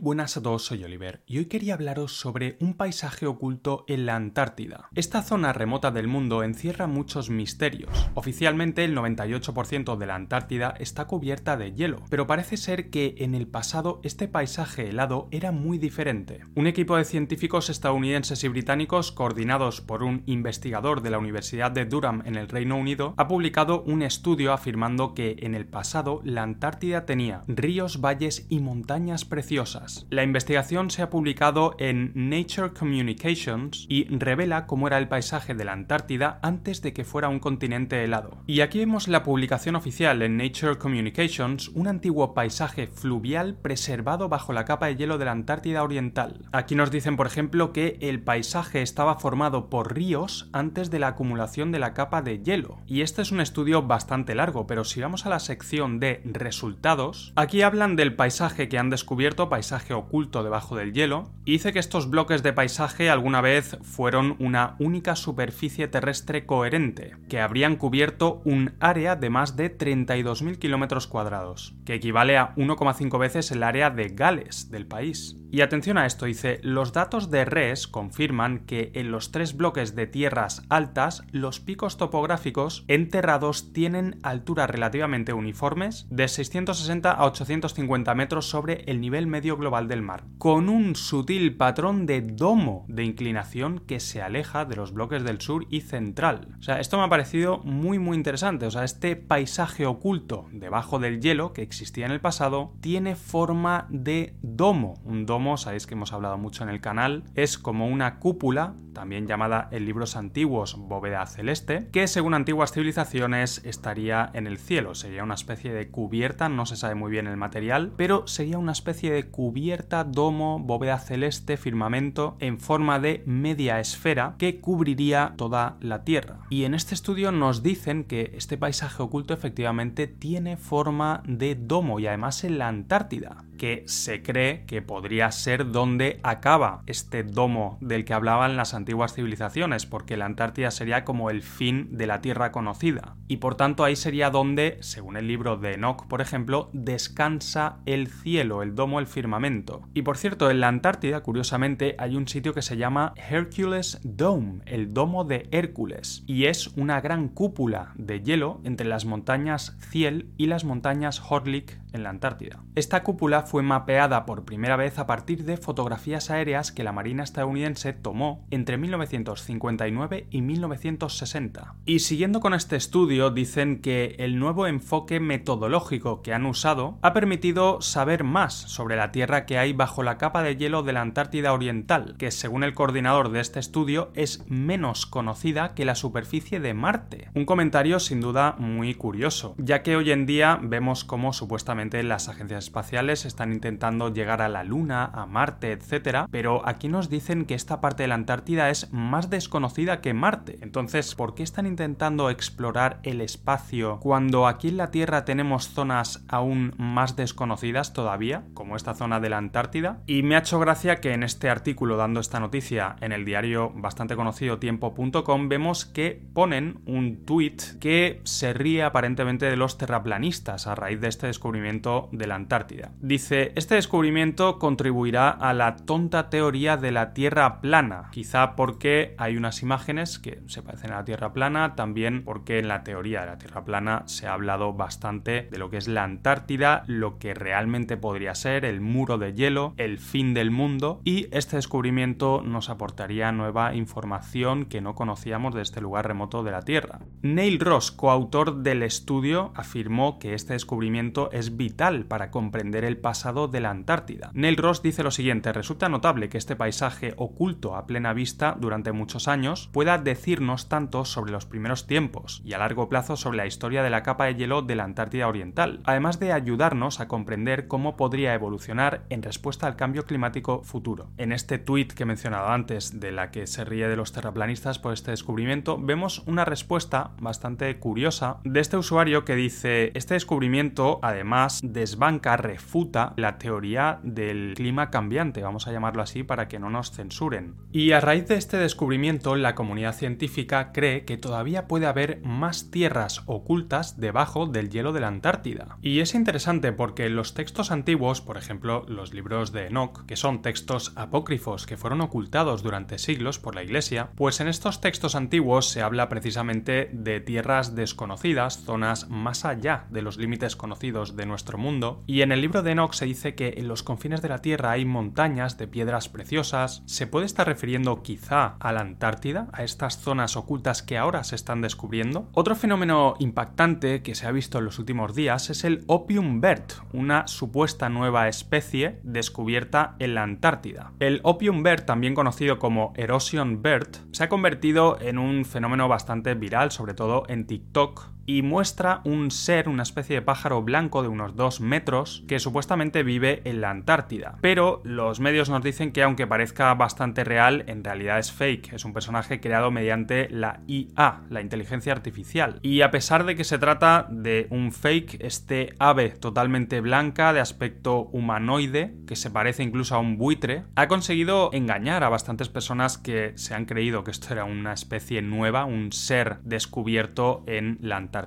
Buenas a todos, soy Oliver y hoy quería hablaros sobre un paisaje oculto en la Antártida. Esta zona remota del mundo encierra muchos misterios. Oficialmente el 98% de la Antártida está cubierta de hielo, pero parece ser que en el pasado este paisaje helado era muy diferente. Un equipo de científicos estadounidenses y británicos coordinados por un investigador de la Universidad de Durham en el Reino Unido ha publicado un estudio afirmando que en el pasado la Antártida tenía ríos, valles y montañas preciosas. La investigación se ha publicado en Nature Communications y revela cómo era el paisaje de la Antártida antes de que fuera un continente helado. Y aquí vemos la publicación oficial en Nature Communications, un antiguo paisaje fluvial preservado bajo la capa de hielo de la Antártida Oriental. Aquí nos dicen, por ejemplo, que el paisaje estaba formado por ríos antes de la acumulación de la capa de hielo. Y este es un estudio bastante largo, pero si vamos a la sección de resultados, aquí hablan del paisaje que han descubierto, paisaje oculto debajo del hielo, y que estos bloques de paisaje alguna vez fueron una única superficie terrestre coherente, que habrían cubierto un área de más de 32.000 kilómetros cuadrados, que equivale a 1,5 veces el área de Gales del país. Y atención a esto, dice, los datos de RES confirman que en los tres bloques de tierras altas, los picos topográficos enterrados tienen alturas relativamente uniformes de 660 a 850 metros sobre el nivel medio global del mar, con un sutil patrón de domo de inclinación que se aleja de los bloques del sur y central. O sea, esto me ha parecido muy muy interesante, o sea, este paisaje oculto debajo del hielo que existía en el pasado tiene forma de domo, un domo sabéis que hemos hablado mucho en el canal, es como una cúpula, también llamada en libros antiguos bóveda celeste, que según antiguas civilizaciones estaría en el cielo, sería una especie de cubierta, no se sabe muy bien el material, pero sería una especie de cubierta, domo, bóveda celeste, firmamento en forma de media esfera que cubriría toda la Tierra. Y en este estudio nos dicen que este paisaje oculto efectivamente tiene forma de domo y además en la Antártida, que se cree que podría ser donde acaba este domo del que hablaban las antiguas civilizaciones, porque la Antártida sería como el fin de la Tierra conocida. Y por tanto ahí sería donde, según el libro de Enoch, por ejemplo, descansa el cielo, el domo, el firmamento. Y por cierto, en la Antártida, curiosamente, hay un sitio que se llama Hercules Dome, el domo de Hércules, y es una gran cúpula de hielo entre las montañas Ciel y las montañas Horlick en la Antártida. Esta cúpula fue mapeada por primera vez a partir de fotografías aéreas que la Marina estadounidense tomó entre 1959 y 1960. Y siguiendo con este estudio, dicen que el nuevo enfoque metodológico que han usado ha permitido saber más sobre la Tierra que hay bajo la capa de hielo de la Antártida Oriental, que según el coordinador de este estudio es menos conocida que la superficie de Marte. Un comentario sin duda muy curioso, ya que hoy en día vemos cómo supuestamente las agencias espaciales están intentando llegar a la Luna, a Marte, etc. Pero aquí nos dicen que esta parte de la Antártida es más desconocida que Marte. Entonces, ¿por qué están intentando explorar el espacio cuando aquí en la Tierra tenemos zonas aún más desconocidas todavía, como esta zona de la Antártida? Y me ha hecho gracia que en este artículo dando esta noticia en el diario bastante conocido tiempo.com vemos que ponen un tweet que se ríe aparentemente de los terraplanistas a raíz de este descubrimiento de la Antártida. Dice, este descubrimiento contribuirá a la tonta teoría de la Tierra plana, quizá porque hay unas imágenes que se parecen a la Tierra plana, también porque en la teoría de la Tierra plana se ha hablado bastante de lo que es la Antártida, lo que realmente podría ser el muro de hielo, el fin del mundo, y este descubrimiento nos aportaría nueva información que no conocíamos de este lugar remoto de la Tierra. Neil Ross, coautor del estudio, afirmó que este descubrimiento es vital para comprender el pasado de la Antártida. Neil Ross dice lo siguiente, resulta notable que este paisaje oculto a plena vista durante muchos años pueda decirnos tanto sobre los primeros tiempos y a largo plazo sobre la historia de la capa de hielo de la Antártida Oriental, además de ayudarnos a comprender cómo podría evolucionar en respuesta al cambio climático futuro. En este tuit que he mencionado antes, de la que se ríe de los terraplanistas por este descubrimiento, vemos una respuesta bastante curiosa de este usuario que dice, este descubrimiento además además desbanca, refuta la teoría del clima cambiante, vamos a llamarlo así para que no nos censuren. Y a raíz de este descubrimiento, la comunidad científica cree que todavía puede haber más tierras ocultas debajo del hielo de la Antártida. Y es interesante porque los textos antiguos, por ejemplo los libros de Enoch, que son textos apócrifos que fueron ocultados durante siglos por la Iglesia, pues en estos textos antiguos se habla precisamente de tierras desconocidas, zonas más allá de los límites conocidos de nuestro mundo, y en el libro de Enoch se dice que en los confines de la Tierra hay montañas de piedras preciosas, se puede estar refiriendo quizá a la Antártida, a estas zonas ocultas que ahora se están descubriendo. Otro fenómeno impactante que se ha visto en los últimos días es el Opium Bird, una supuesta nueva especie descubierta en la Antártida. El Opium Bird, también conocido como Erosion Bird, se ha convertido en un fenómeno bastante viral, sobre todo en TikTok, y muestra un ser, una especie de pájaro blanco de unos 2 metros que supuestamente vive en la Antártida. Pero los medios nos dicen que aunque parezca bastante real, en realidad es fake, es un personaje creado mediante la IA, la inteligencia artificial. Y a pesar de que se trata de un fake, este ave totalmente blanca, de aspecto humanoide, que se parece incluso a un buitre, ha conseguido engañar a bastantes personas que se han creído que esto era una especie nueva, un ser descubierto en la Antártida.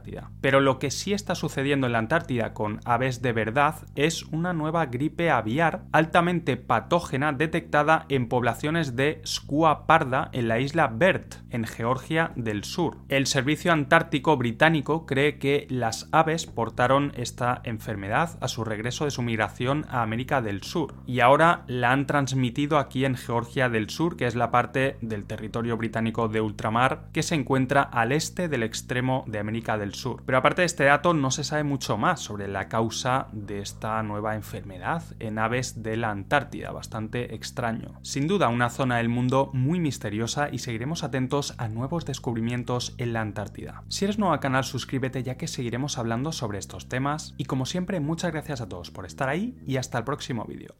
Pero lo que sí está sucediendo en la Antártida con aves de verdad es una nueva gripe aviar altamente patógena detectada en poblaciones de Skua parda en la isla Bert, en Georgia del Sur. El Servicio Antártico Británico cree que las aves portaron esta enfermedad a su regreso de su migración a América del Sur y ahora la han transmitido aquí en Georgia del Sur, que es la parte del territorio británico de ultramar que se encuentra al este del extremo de América del Sur. Pero aparte de este dato no se sabe mucho más sobre la causa de esta nueva enfermedad en aves de la Antártida, bastante extraño. Sin duda una zona del mundo muy misteriosa y seguiremos atentos a nuevos descubrimientos en la Antártida. Si eres nuevo al canal suscríbete ya que seguiremos hablando sobre estos temas y como siempre muchas gracias a todos por estar ahí y hasta el próximo vídeo.